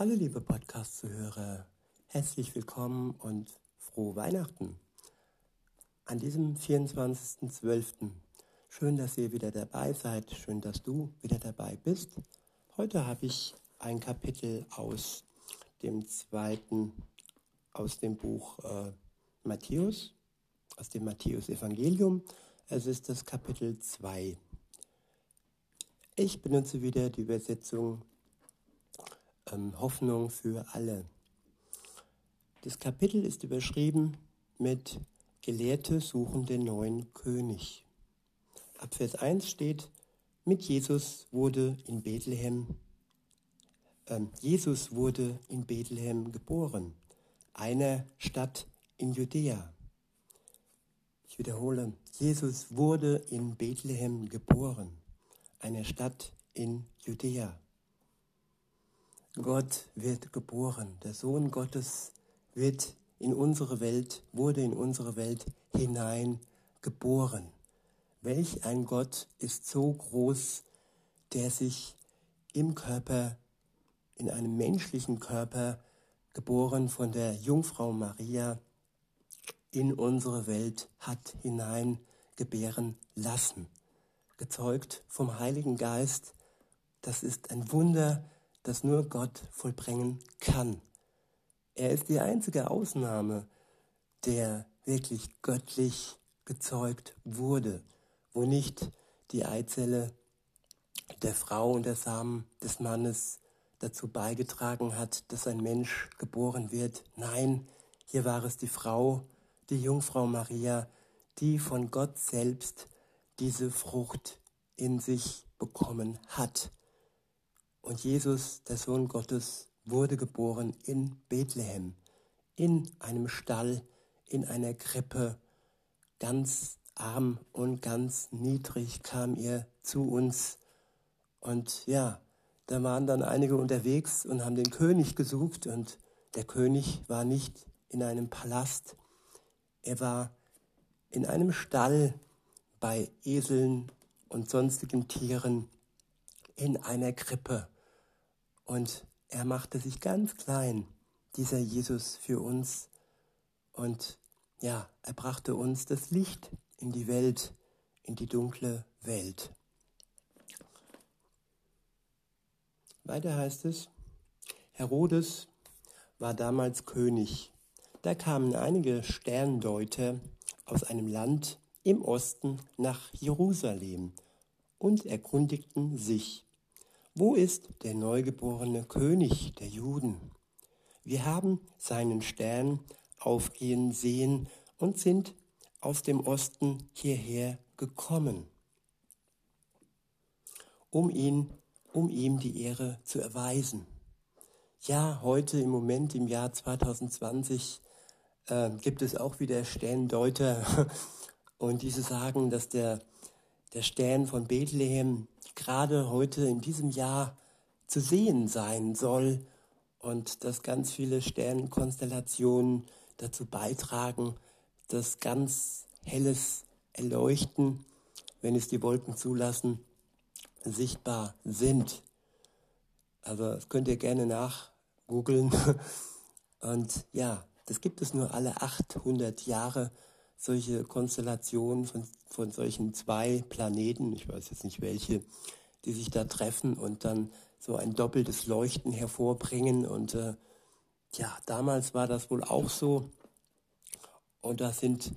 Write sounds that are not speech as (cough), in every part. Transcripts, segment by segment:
Hallo liebe Podcast-Zuhörer, herzlich willkommen und frohe Weihnachten an diesem 24.12. Schön, dass ihr wieder dabei seid, schön, dass du wieder dabei bist. Heute habe ich ein Kapitel aus dem zweiten, aus dem Buch äh, Matthäus, aus dem Matthäus-Evangelium. Es ist das Kapitel 2. Ich benutze wieder die Übersetzung Hoffnung für alle. Das Kapitel ist überschrieben mit Gelehrte suchen den neuen König. Ab Vers 1 steht, mit Jesus wurde in Bethlehem, äh, Jesus wurde in Bethlehem geboren, einer Stadt in Judäa. Ich wiederhole, Jesus wurde in Bethlehem geboren, einer Stadt in Judäa. Gott wird geboren. Der Sohn Gottes wird in unsere Welt, wurde in unsere Welt hinein geboren. Welch ein Gott ist so groß, der sich im Körper, in einem menschlichen Körper, geboren von der Jungfrau Maria, in unsere Welt hat hinein gebären lassen. Gezeugt vom Heiligen Geist, das ist ein Wunder, das nur Gott vollbringen kann. Er ist die einzige Ausnahme, der wirklich göttlich gezeugt wurde, wo nicht die Eizelle der Frau und der Samen des Mannes dazu beigetragen hat, dass ein Mensch geboren wird. Nein, hier war es die Frau, die Jungfrau Maria, die von Gott selbst diese Frucht in sich bekommen hat. Und Jesus, der Sohn Gottes, wurde geboren in Bethlehem, in einem Stall, in einer Krippe. Ganz arm und ganz niedrig kam er zu uns. Und ja, da waren dann einige unterwegs und haben den König gesucht. Und der König war nicht in einem Palast. Er war in einem Stall bei Eseln und sonstigen Tieren in einer Krippe. Und er machte sich ganz klein, dieser Jesus für uns. Und ja, er brachte uns das Licht in die Welt, in die dunkle Welt. Weiter heißt es, Herodes war damals König. Da kamen einige Sterndeuter aus einem Land im Osten nach Jerusalem und erkundigten sich, wo ist der neugeborene König der Juden? Wir haben seinen Stern aufgehen sehen und sind aus dem Osten hierher gekommen, um ihn, um ihm die Ehre zu erweisen. Ja, heute im Moment im Jahr 2020 äh, gibt es auch wieder Sterndeuter (laughs) und diese sagen, dass der, der Stern von Bethlehem gerade heute in diesem Jahr zu sehen sein soll und dass ganz viele Sternenkonstellationen dazu beitragen, dass ganz helles Erleuchten, wenn es die Wolken zulassen, sichtbar sind. Also das könnt ihr gerne nachgoogeln. (laughs) Und ja, das gibt es nur alle 800 Jahre, solche Konstellationen von, von solchen zwei Planeten, ich weiß jetzt nicht welche, die sich da treffen und dann so ein doppeltes Leuchten hervorbringen. Und äh, ja, damals war das wohl auch so. Und da sind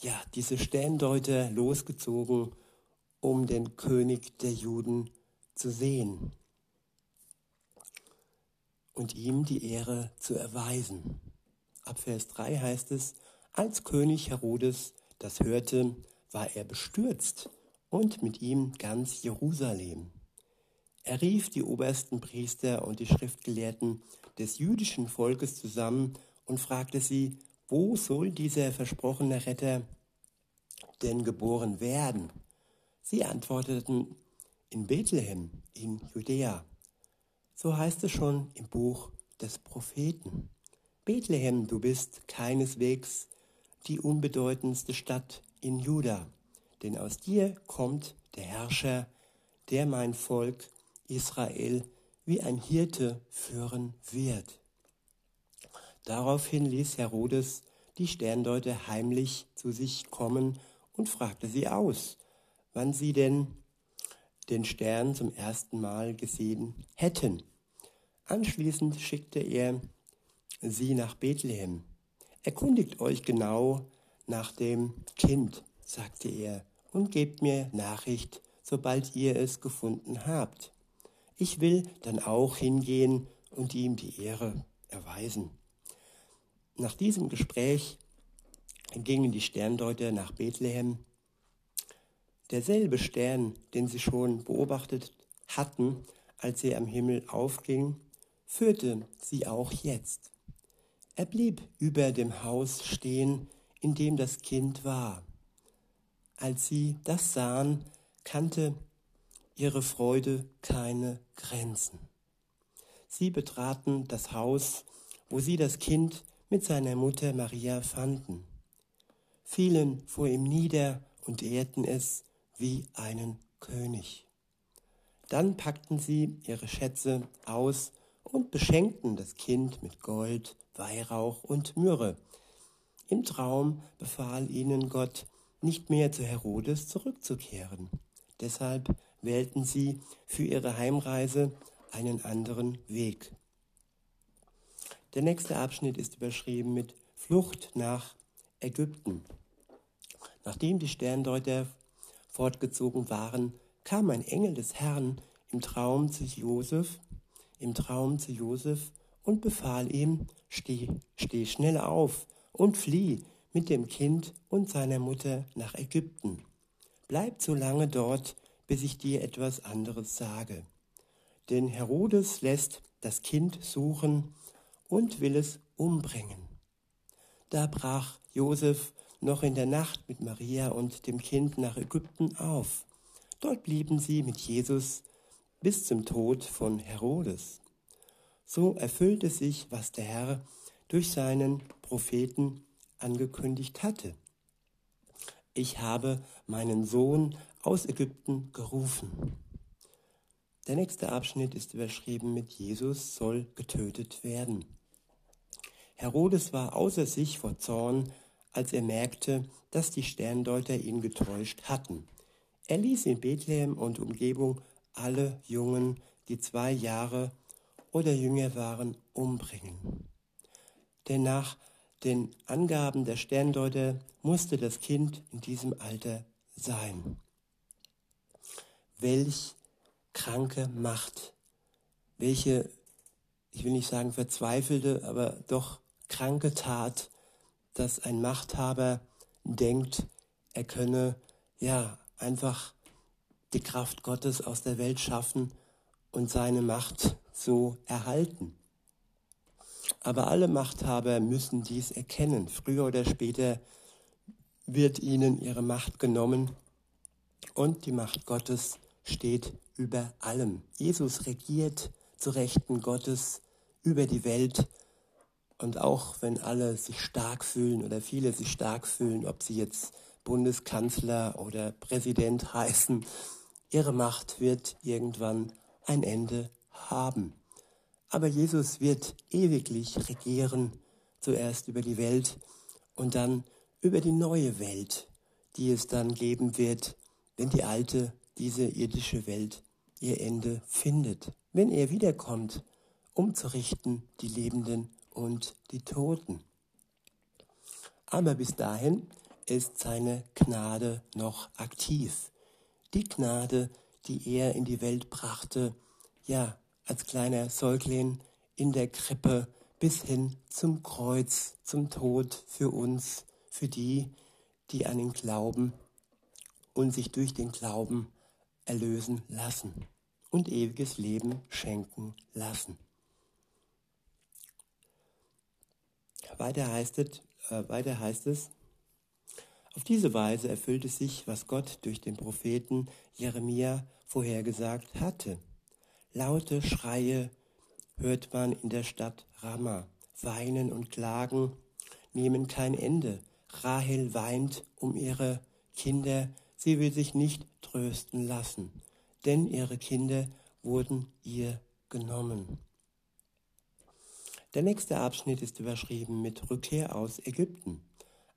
ja diese Sterndeuter losgezogen, um den König der Juden zu sehen und ihm die Ehre zu erweisen. Ab Vers 3 heißt es, als König Herodes das hörte, war er bestürzt und mit ihm ganz Jerusalem. Er rief die obersten Priester und die Schriftgelehrten des jüdischen Volkes zusammen und fragte sie, wo soll dieser versprochene Retter denn geboren werden? Sie antworteten, in Bethlehem, in Judäa. So heißt es schon im Buch des Propheten. Bethlehem, du bist keineswegs die unbedeutendste Stadt in Juda, denn aus dir kommt der Herrscher, der mein Volk Israel wie ein Hirte führen wird. Daraufhin ließ Herodes die Sterndeuter heimlich zu sich kommen und fragte sie aus, wann sie denn den Stern zum ersten Mal gesehen hätten. Anschließend schickte er sie nach Bethlehem. Erkundigt euch genau nach dem Kind, sagte er, und gebt mir Nachricht, sobald ihr es gefunden habt. Ich will dann auch hingehen und ihm die Ehre erweisen. Nach diesem Gespräch gingen die Sterndeuter nach Bethlehem. Derselbe Stern, den sie schon beobachtet hatten, als er am Himmel aufging, führte sie auch jetzt. Er blieb über dem Haus stehen, in dem das Kind war. Als sie das sahen, kannte ihre Freude keine Grenzen. Sie betraten das Haus, wo sie das Kind mit seiner Mutter Maria fanden, fielen vor ihm nieder und ehrten es wie einen König. Dann packten sie ihre Schätze aus und beschenkten das Kind mit Gold, Weihrauch und Myrrhe. Im Traum befahl ihnen Gott, nicht mehr zu Herodes zurückzukehren. Deshalb wählten sie für ihre Heimreise einen anderen Weg. Der nächste Abschnitt ist überschrieben mit Flucht nach Ägypten. Nachdem die Sterndeuter fortgezogen waren, kam ein Engel des Herrn im Traum zu Josef, im Traum zu Josef und befahl ihm, steh, steh schnell auf und flieh mit dem Kind und seiner Mutter nach Ägypten. Bleib so lange dort, bis ich dir etwas anderes sage. Denn Herodes lässt das Kind suchen und will es umbringen. Da brach Josef noch in der Nacht mit Maria und dem Kind nach Ägypten auf. Dort blieben sie mit Jesus bis zum Tod von Herodes. So erfüllte sich, was der Herr durch seinen Propheten angekündigt hatte. Ich habe meinen Sohn aus Ägypten gerufen. Der nächste Abschnitt ist überschrieben mit Jesus soll getötet werden. Herodes war außer sich vor Zorn, als er merkte, dass die Sterndeuter ihn getäuscht hatten. Er ließ in Bethlehem und Umgebung alle Jungen, die zwei Jahre oder jünger waren, umbringen. Denn nach den Angaben der Sterndeuter musste das Kind in diesem Alter sein. Welch kranke Macht, welche, ich will nicht sagen verzweifelte, aber doch kranke Tat, dass ein Machthaber denkt, er könne ja einfach die Kraft Gottes aus der Welt schaffen und seine Macht so erhalten. Aber alle Machthaber müssen dies erkennen. Früher oder später wird ihnen ihre Macht genommen und die Macht Gottes steht über allem. Jesus regiert zu Rechten Gottes über die Welt und auch wenn alle sich stark fühlen oder viele sich stark fühlen, ob sie jetzt Bundeskanzler oder Präsident (laughs) heißen, ihre Macht wird irgendwann ein Ende haben. Aber Jesus wird ewiglich regieren, zuerst über die Welt und dann über die neue Welt, die es dann geben wird, wenn die alte, diese irdische Welt ihr Ende findet, wenn er wiederkommt, um zu richten die Lebenden und die Toten. Aber bis dahin ist seine Gnade noch aktiv. Die Gnade, die er in die Welt brachte, ja, als kleiner Säugling in der Krippe bis hin zum Kreuz, zum Tod für uns, für die, die an ihn glauben und sich durch den Glauben erlösen lassen und ewiges Leben schenken lassen. Weiter heißt es, äh, weiter heißt es auf diese Weise erfüllte sich, was Gott durch den Propheten Jeremia vorhergesagt hatte. Laute Schreie hört man in der Stadt Rama. Weinen und Klagen nehmen kein Ende. Rahel weint um ihre Kinder, sie will sich nicht trösten lassen, denn ihre Kinder wurden ihr genommen. Der nächste Abschnitt ist überschrieben mit Rückkehr aus Ägypten.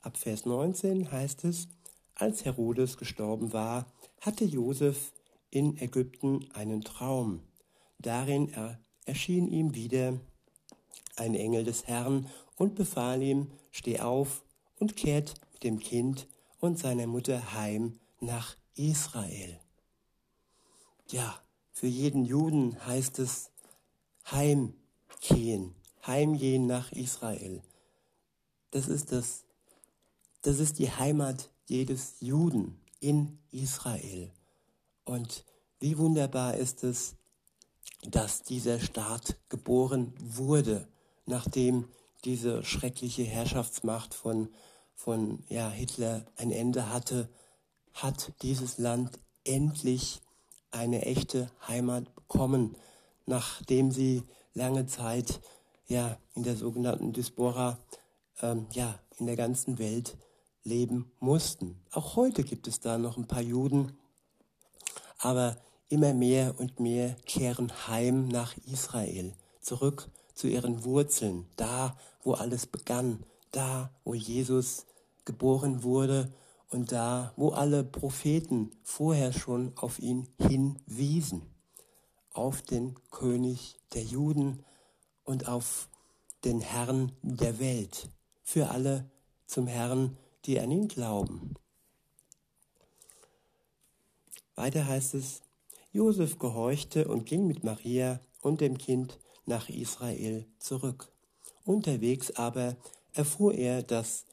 Ab Vers 19 heißt es, als Herodes gestorben war, hatte Josef in Ägypten einen Traum. Darin erschien ihm wieder ein Engel des Herrn und befahl ihm, steh auf und kehrt mit dem Kind und seiner Mutter heim nach Israel. Ja, für jeden Juden heißt es heimgehen, heimgehen nach Israel. Das ist das, das ist die Heimat jedes Juden in Israel. Und wie wunderbar ist es, dass dieser Staat geboren wurde, nachdem diese schreckliche Herrschaftsmacht von, von ja, Hitler ein Ende hatte, hat dieses Land endlich eine echte Heimat bekommen, nachdem sie lange Zeit ja in der sogenannten Diaspora ähm, ja in der ganzen Welt leben mussten. Auch heute gibt es da noch ein paar Juden, aber immer mehr und mehr kehren heim nach Israel, zurück zu ihren Wurzeln, da, wo alles begann, da, wo Jesus geboren wurde und da, wo alle Propheten vorher schon auf ihn hinwiesen, auf den König der Juden und auf den Herrn der Welt, für alle zum Herrn, die an ihn glauben. Weiter heißt es, Josef gehorchte und ging mit Maria und dem Kind nach Israel zurück. Unterwegs aber erfuhr er, dass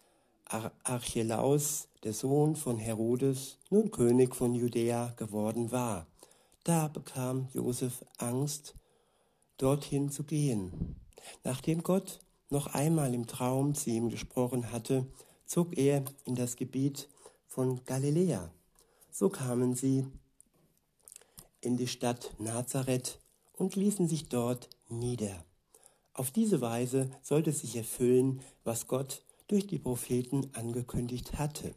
Archelaus, der Sohn von Herodes, nun König von Judäa geworden war. Da bekam Josef Angst, dorthin zu gehen. Nachdem Gott noch einmal im Traum zu ihm gesprochen hatte, zog er in das Gebiet von Galiläa. So kamen sie in die Stadt Nazareth und ließen sich dort nieder. Auf diese Weise sollte sich erfüllen, was Gott durch die Propheten angekündigt hatte.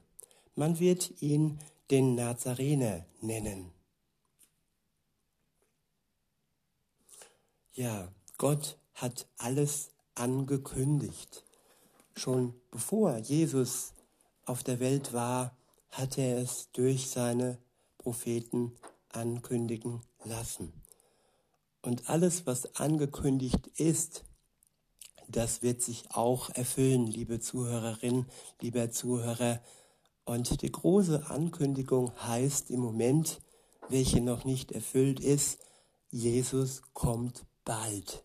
Man wird ihn den Nazarener nennen. Ja, Gott hat alles angekündigt. Schon bevor Jesus auf der Welt war, hat er es durch seine Propheten ankündigen lassen. Und alles, was angekündigt ist, das wird sich auch erfüllen, liebe Zuhörerin, lieber Zuhörer. Und die große Ankündigung heißt im Moment, welche noch nicht erfüllt ist, Jesus kommt bald.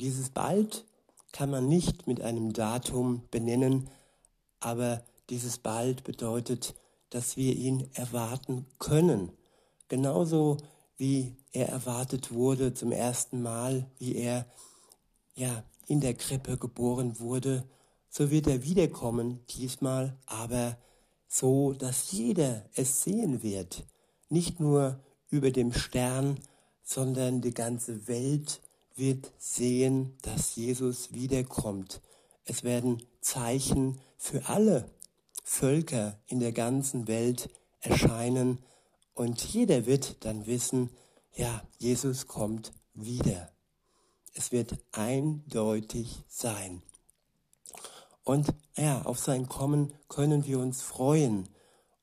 Dieses bald kann man nicht mit einem Datum benennen, aber dieses bald bedeutet, dass wir ihn erwarten können. Genauso wie er erwartet wurde zum ersten Mal, wie er ja in der Krippe geboren wurde, so wird er wiederkommen, diesmal aber so, dass jeder es sehen wird, nicht nur über dem Stern, sondern die ganze Welt wird sehen, dass Jesus wiederkommt. Es werden Zeichen für alle Völker in der ganzen Welt erscheinen und jeder wird dann wissen, ja, Jesus kommt wieder. Es wird eindeutig sein. Und ja, auf sein Kommen können wir uns freuen.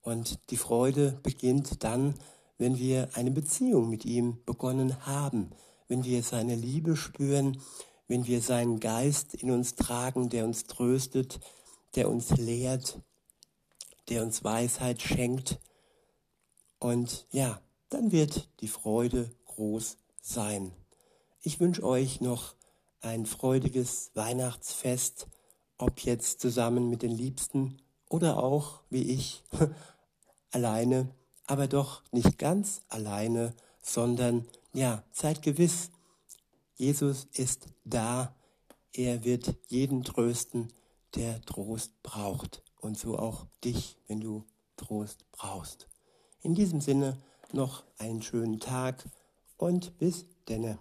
Und die Freude beginnt dann, wenn wir eine Beziehung mit ihm begonnen haben, wenn wir seine Liebe spüren, wenn wir seinen Geist in uns tragen, der uns tröstet, der uns lehrt, der uns Weisheit schenkt. Und ja, dann wird die Freude groß sein. Ich wünsche euch noch ein freudiges Weihnachtsfest, ob jetzt zusammen mit den Liebsten oder auch, wie ich, (laughs) alleine, aber doch nicht ganz alleine, sondern ja, seid gewiss, Jesus ist da, er wird jeden trösten, der Trost braucht und so auch dich, wenn du Trost brauchst. In diesem Sinne noch einen schönen Tag und bis denne.